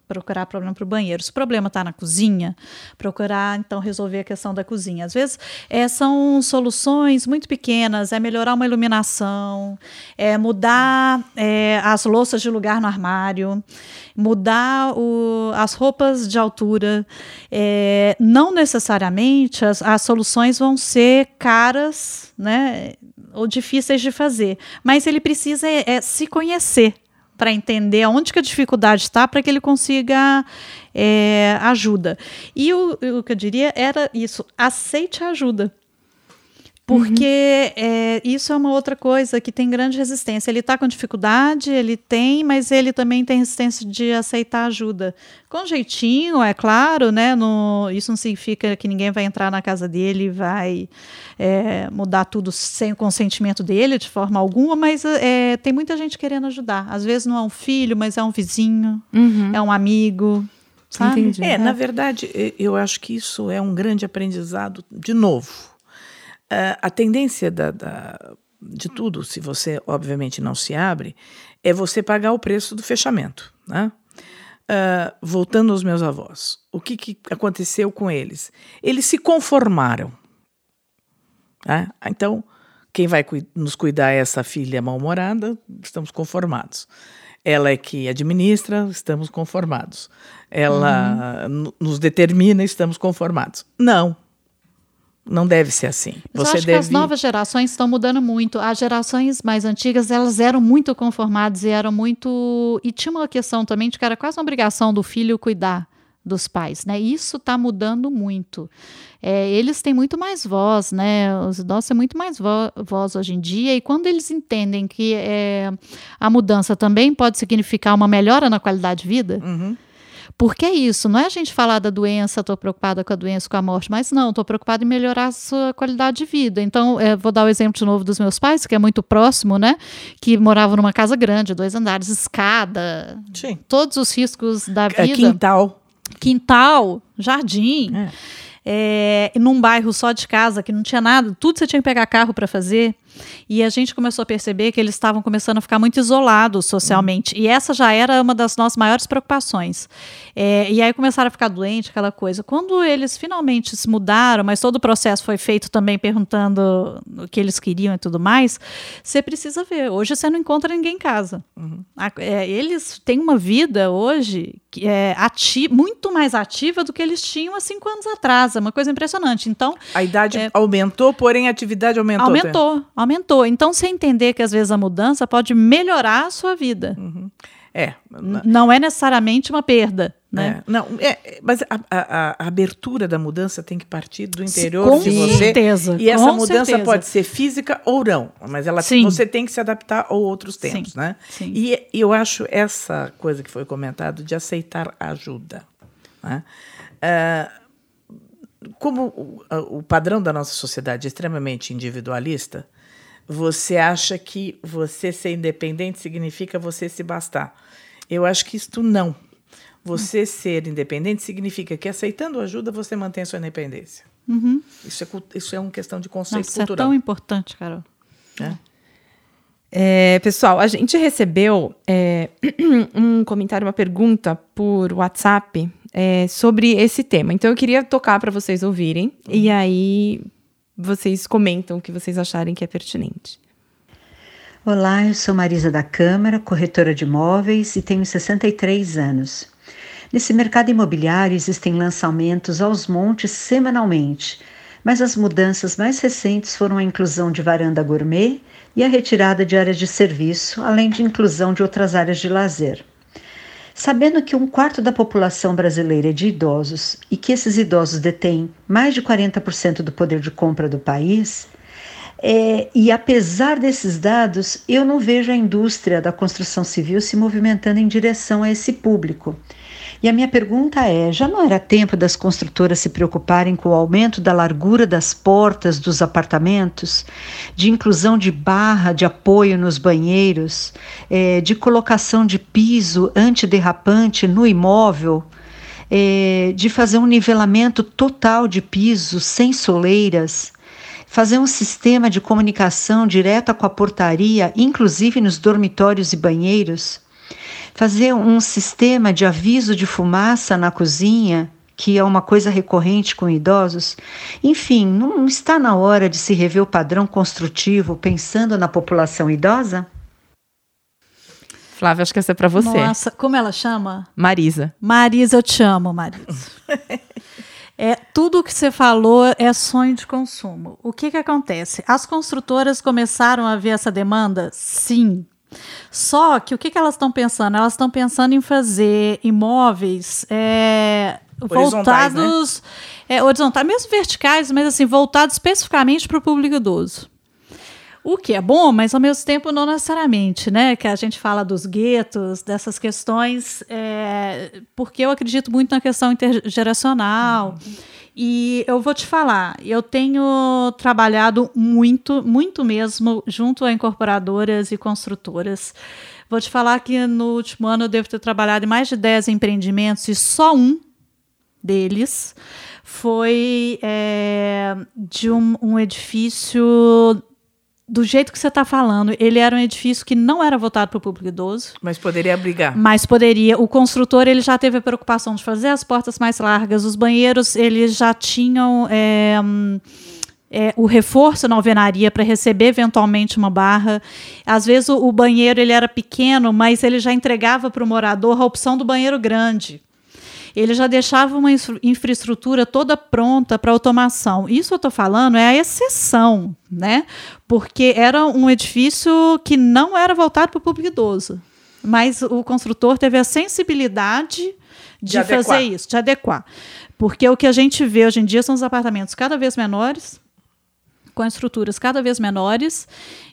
procurar problema para o banheiro. Se o problema está na cozinha, procurar então resolver a questão da cozinha. Às vezes é, são soluções muito pequenas, é melhorar uma iluminação, é mudar é, as louças de lugar no armário, mudar o, as roupas de altura. É, não necessariamente as, as soluções vão ser caras, né? Ou difíceis de fazer, mas ele precisa é, é se conhecer para entender onde que a dificuldade está para que ele consiga é, ajuda. E o, o que eu diria era isso: aceite a ajuda. Porque uhum. é, isso é uma outra coisa que tem grande resistência. Ele está com dificuldade, ele tem, mas ele também tem resistência de aceitar ajuda. Com jeitinho, é claro, né? No, isso não significa que ninguém vai entrar na casa dele e vai é, mudar tudo sem o consentimento dele, de forma alguma, mas é, tem muita gente querendo ajudar. Às vezes não é um filho, mas é um vizinho, uhum. é um amigo. Sabe? Entendi. É, na verdade, eu acho que isso é um grande aprendizado, de novo Uh, a tendência da, da, de tudo, se você obviamente não se abre, é você pagar o preço do fechamento. Né? Uh, voltando aos meus avós, o que, que aconteceu com eles? Eles se conformaram. Né? Então, quem vai nos cuidar é essa filha mal-humorada, estamos conformados. Ela é que administra, estamos conformados. Ela uhum. nos determina, estamos conformados. Não, não deve ser assim. Mas Você eu acho deve... que as novas gerações estão mudando muito. As gerações mais antigas, elas eram muito conformadas e eram muito... E tinha uma questão também de que era quase uma obrigação do filho cuidar dos pais, né? Isso está mudando muito. É, eles têm muito mais voz, né? Os idosos têm muito mais vo voz hoje em dia e quando eles entendem que é, a mudança também pode significar uma melhora na qualidade de vida, uhum. Porque é isso, não é a gente falar da doença, estou preocupada com a doença, com a morte, mas não, estou preocupada em melhorar a sua qualidade de vida. Então, é, vou dar o exemplo de novo dos meus pais, que é muito próximo, né? Que moravam numa casa grande, dois andares, escada, Sim. todos os riscos da é, vida. É, quintal. Quintal, jardim. É. É, num bairro só de casa, que não tinha nada, tudo você tinha que pegar carro para fazer. E a gente começou a perceber que eles estavam começando a ficar muito isolados socialmente. Uhum. E essa já era uma das nossas maiores preocupações. É, e aí começaram a ficar doentes, aquela coisa. Quando eles finalmente se mudaram, mas todo o processo foi feito também perguntando o que eles queriam e tudo mais, você precisa ver. Hoje você não encontra ninguém em casa. Uhum. É, eles têm uma vida hoje que é ati muito mais ativa do que eles tinham há cinco anos atrás. É uma coisa impressionante. Então. A idade é, aumentou, porém a atividade aumentou. Aumentou. Aumentou. Então, você entender que às vezes a mudança pode melhorar a sua vida. Uhum. É. Não é necessariamente uma perda. Né? É, não, é, mas a, a, a, abertura da mudança tem que partir do interior com de você. Certeza, e essa mudança certeza. pode ser física ou não, mas ela, Sim. você tem que se adaptar a outros tempos, Sim. né? Sim. E eu acho essa coisa que foi comentado de aceitar ajuda. Né? Uh, como o, o padrão da nossa sociedade é extremamente individualista, você acha que você ser independente significa você se bastar. Eu acho que isto não. Você hum. ser independente significa que aceitando ajuda você mantém a sua independência. Uhum. Isso, é, isso é uma questão de conceito Nossa, cultural. é tão importante, Carol. É. É, pessoal, a gente recebeu é, <clears throat> um comentário, uma pergunta por WhatsApp é, sobre esse tema. Então eu queria tocar para vocês ouvirem uhum. e aí vocês comentam o que vocês acharem que é pertinente. Olá, eu sou Marisa da Câmara, corretora de imóveis e tenho 63 anos. Nesse mercado imobiliário existem lançamentos aos montes semanalmente, mas as mudanças mais recentes foram a inclusão de varanda gourmet e a retirada de áreas de serviço, além de inclusão de outras áreas de lazer. Sabendo que um quarto da população brasileira é de idosos e que esses idosos detêm mais de 40% do poder de compra do país, é, e apesar desses dados, eu não vejo a indústria da construção civil se movimentando em direção a esse público. E a minha pergunta é: já não era tempo das construtoras se preocuparem com o aumento da largura das portas dos apartamentos, de inclusão de barra de apoio nos banheiros, é, de colocação de piso antiderrapante no imóvel? É, de fazer um nivelamento total de piso sem soleiras, fazer um sistema de comunicação direta com a portaria, inclusive nos dormitórios e banheiros, fazer um sistema de aviso de fumaça na cozinha, que é uma coisa recorrente com idosos. Enfim, não está na hora de se rever o padrão construtivo pensando na população idosa? Flávia, acho que essa é para você. Nossa, como ela chama? Marisa. Marisa, eu te amo, Marisa. <laughs> É, tudo o que você falou é sonho de consumo. O que, que acontece? As construtoras começaram a ver essa demanda? Sim. Só que o que, que elas estão pensando? Elas estão pensando em fazer imóveis é, voltados. Né? É, horizontais, mesmo verticais, mas assim, voltados especificamente para o público idoso. O que é bom, mas ao mesmo tempo não necessariamente, né? Que a gente fala dos guetos, dessas questões, é, porque eu acredito muito na questão intergeracional. Uhum. E eu vou te falar, eu tenho trabalhado muito, muito mesmo, junto a incorporadoras e construtoras. Vou te falar que no último ano eu devo ter trabalhado em mais de 10 empreendimentos e só um deles foi é, de um, um edifício do jeito que você está falando, ele era um edifício que não era voltado para o público idoso. Mas poderia abrigar. Mas poderia. O construtor ele já teve a preocupação de fazer as portas mais largas, os banheiros eles já tinham é, é, o reforço na alvenaria para receber eventualmente uma barra. Às vezes o, o banheiro ele era pequeno, mas ele já entregava para o morador a opção do banheiro grande ele já deixava uma infraestrutura toda pronta para automação. Isso eu estou falando é a exceção, né? Porque era um edifício que não era voltado para o público idoso. Mas o construtor teve a sensibilidade de, de fazer isso, de adequar. Porque o que a gente vê hoje em dia são os apartamentos cada vez menores, com estruturas cada vez menores,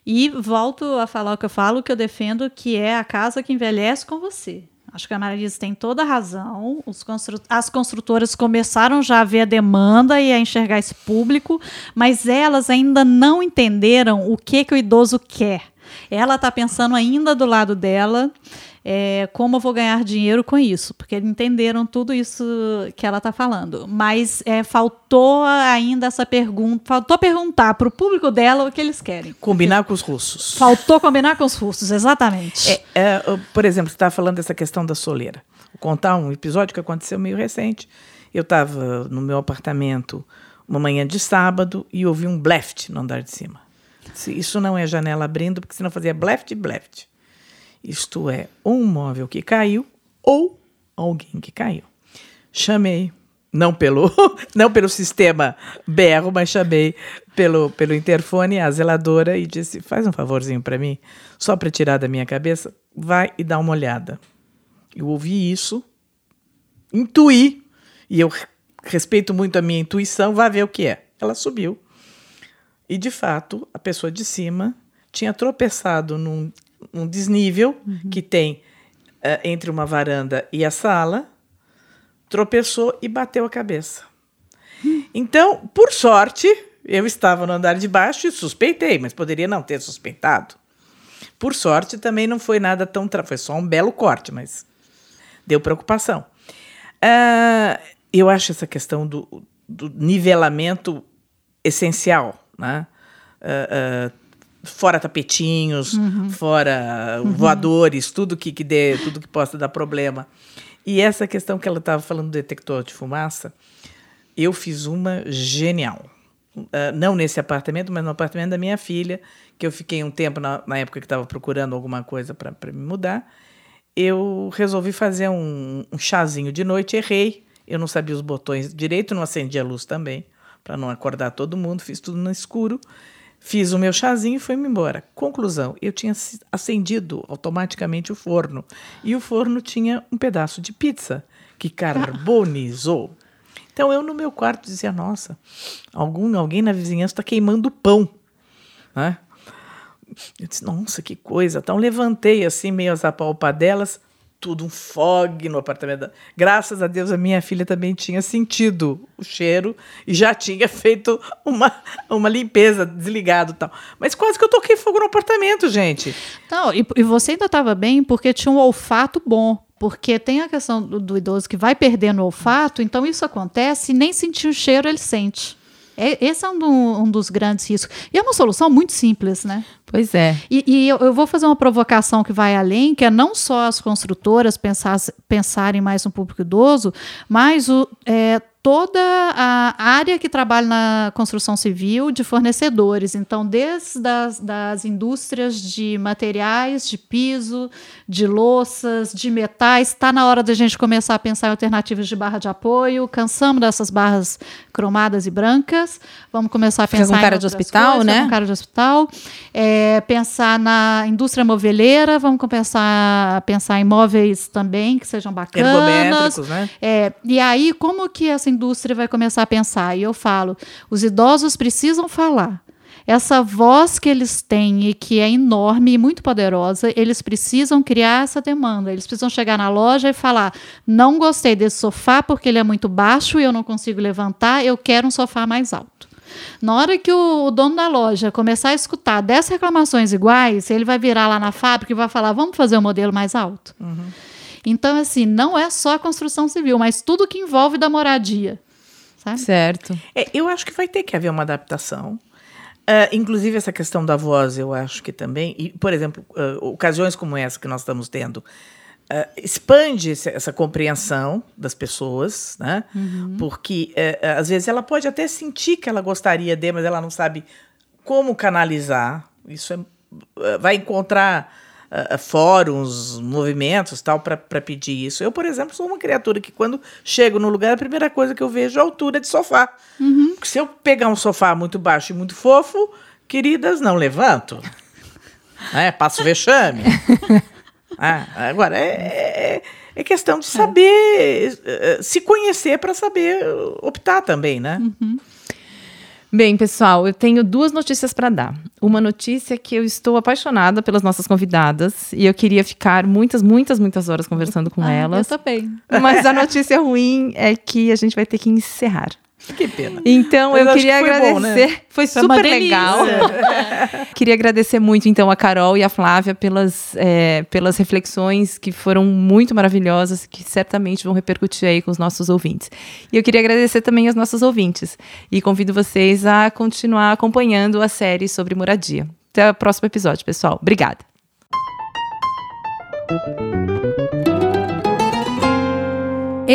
e volto a falar o que eu falo, que eu defendo, que é a casa que envelhece com você. Acho que a Marisa tem toda a razão. Constru as construtoras começaram já a ver a demanda e a enxergar esse público, mas elas ainda não entenderam o que, que o idoso quer. Ela está pensando ainda do lado dela é, como eu vou ganhar dinheiro com isso, porque entenderam tudo isso que ela está falando. Mas é, faltou ainda essa pergunta, faltou perguntar para o público dela o que eles querem. Combinar com os russos. Faltou combinar com os russos, exatamente. É, é, por exemplo, você está falando dessa questão da soleira. Vou contar um episódio que aconteceu meio recente. Eu estava no meu apartamento uma manhã de sábado e ouvi um bleft no andar de cima. Isso não é janela abrindo, porque senão fazia bleft, bleft. Isto é, um móvel que caiu ou alguém que caiu. Chamei, não pelo, <laughs> não pelo sistema berro, mas chamei pelo, pelo interfone a zeladora e disse: faz um favorzinho para mim, só para tirar da minha cabeça, vai e dá uma olhada. Eu ouvi isso, intuí, e eu respeito muito a minha intuição, vai ver o que é. Ela subiu. E de fato, a pessoa de cima tinha tropeçado num um desnível uhum. que tem uh, entre uma varanda e a sala, tropeçou e bateu a cabeça. Então, por sorte, eu estava no andar de baixo e suspeitei, mas poderia não ter suspeitado. Por sorte, também não foi nada tão. Foi só um belo corte, mas deu preocupação. Uh, eu acho essa questão do, do nivelamento essencial. Né? Uh, uh, fora tapetinhos, uhum. fora uhum. voadores, tudo que, que dê, tudo que possa dar problema. E essa questão que ela estava falando do detector de fumaça, eu fiz uma genial. uh, não nesse apartamento, mas no apartamento da minha filha, que eu fiquei um tempo na, na época que estava procurando alguma coisa para me mudar. Eu resolvi fazer um, um chazinho de noite, errei. Eu não sabia os botões direito, não acendi a luz também, para não acordar todo mundo, fiz tudo no escuro. Fiz o meu chazinho e fui-me embora. Conclusão: eu tinha acendido automaticamente o forno. E o forno tinha um pedaço de pizza que carbonizou. Então eu no meu quarto dizia: nossa, algum, alguém na vizinhança está queimando pão. Né? Eu disse: nossa, que coisa. Então levantei assim, meio as apalpadelas tudo um fog no apartamento. Graças a Deus, a minha filha também tinha sentido o cheiro e já tinha <laughs> feito uma, uma limpeza, desligado e tal. Mas quase que eu toquei fogo no apartamento, gente. Não, e, e você ainda estava bem porque tinha um olfato bom. Porque tem a questão do, do idoso que vai perdendo o olfato, então isso acontece e nem sentir o cheiro ele sente. É, esse é um, do, um, dos grandes riscos. E é uma solução muito simples, né? Pois é. E, e eu, eu, vou fazer uma provocação que vai além, que é não só as construtoras pensar, pensarem mais no público idoso, mas o, é, toda a área que trabalha na construção civil de fornecedores. Então, desde as das indústrias de materiais, de piso, de louças, de metais, está na hora da gente começar a pensar em alternativas de barra de apoio. Cansamos dessas barras cromadas e brancas. Vamos começar a pensar Fica com cara de hospital, coisas, né? Com cara de hospital. É, pensar na indústria moveleira. Vamos começar a pensar em móveis também que sejam bacanas. Ergométricos, né? É, e aí, como que essa indústria vai começar a pensar? E eu falo, os idosos precisam falar. Essa voz que eles têm e que é enorme e muito poderosa, eles precisam criar essa demanda. Eles precisam chegar na loja e falar: não gostei desse sofá porque ele é muito baixo e eu não consigo levantar, eu quero um sofá mais alto. Na hora que o, o, dono da loja começar a escutar 10 reclamações iguais, ele vai virar lá na fábrica e vai falar: vamos fazer um modelo mais alto. Uhum. Então, assim, não é só a construção civil, mas tudo que envolve da moradia. Sabe? Certo. É, eu acho que vai ter que haver uma adaptação. Uh, inclusive, essa questão da voz, eu acho que também. E, por exemplo, uh, ocasiões como essa que nós estamos tendo. Uh, expande essa compreensão das pessoas, né? Uhum. Porque às vezes ela pode até sentir que ela gostaria de, mas ela não sabe como canalizar. Isso é, vai encontrar uh, fóruns, movimentos tal para pedir isso. Eu, por exemplo, sou uma criatura que quando chego no lugar, a primeira coisa que eu vejo é a altura de sofá. Uhum. Se eu pegar um sofá muito baixo e muito fofo, queridas, não levanto. <laughs> é, passo vexame. <laughs> ah, agora, é, é, é, questão de saber é. se conhecer para saber optar também, né? Uhum. Bem, pessoal, eu tenho duas notícias para dar. Uma notícia é que eu estou apaixonada pelas nossas convidadas e eu queria ficar muitas, muitas, muitas horas conversando com ah, elas. Eu também. Mas a <laughs> notícia ruim é que a gente vai ter que encerrar. Que pena. Então, eu queria que foi agradecer. Bom, né? Foi, foi super legal. <laughs> queria agradecer muito, então, a Carol e a Flávia pelas, é, pelas reflexões que foram muito maravilhosas, que certamente vão repercutir aí com os nossos ouvintes. E eu queria agradecer também aos nossos ouvintes. E convido vocês a continuar acompanhando a série sobre moradia. Até o próximo episódio, pessoal. Obrigada.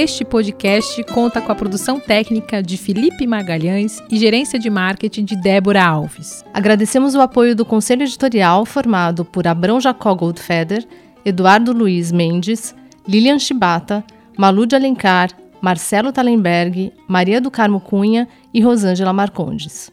Este podcast conta com a produção técnica de Felipe Magalhães e gerência de marketing de Débora Alves. Agradecemos o apoio do conselho editorial formado por Abrão Jacó Goldfeder, Eduardo Luiz Mendes, Lilian Chibata, Malu de Alencar, Marcelo Talenberg, Maria do Carmo Cunha e Rosângela Marcondes.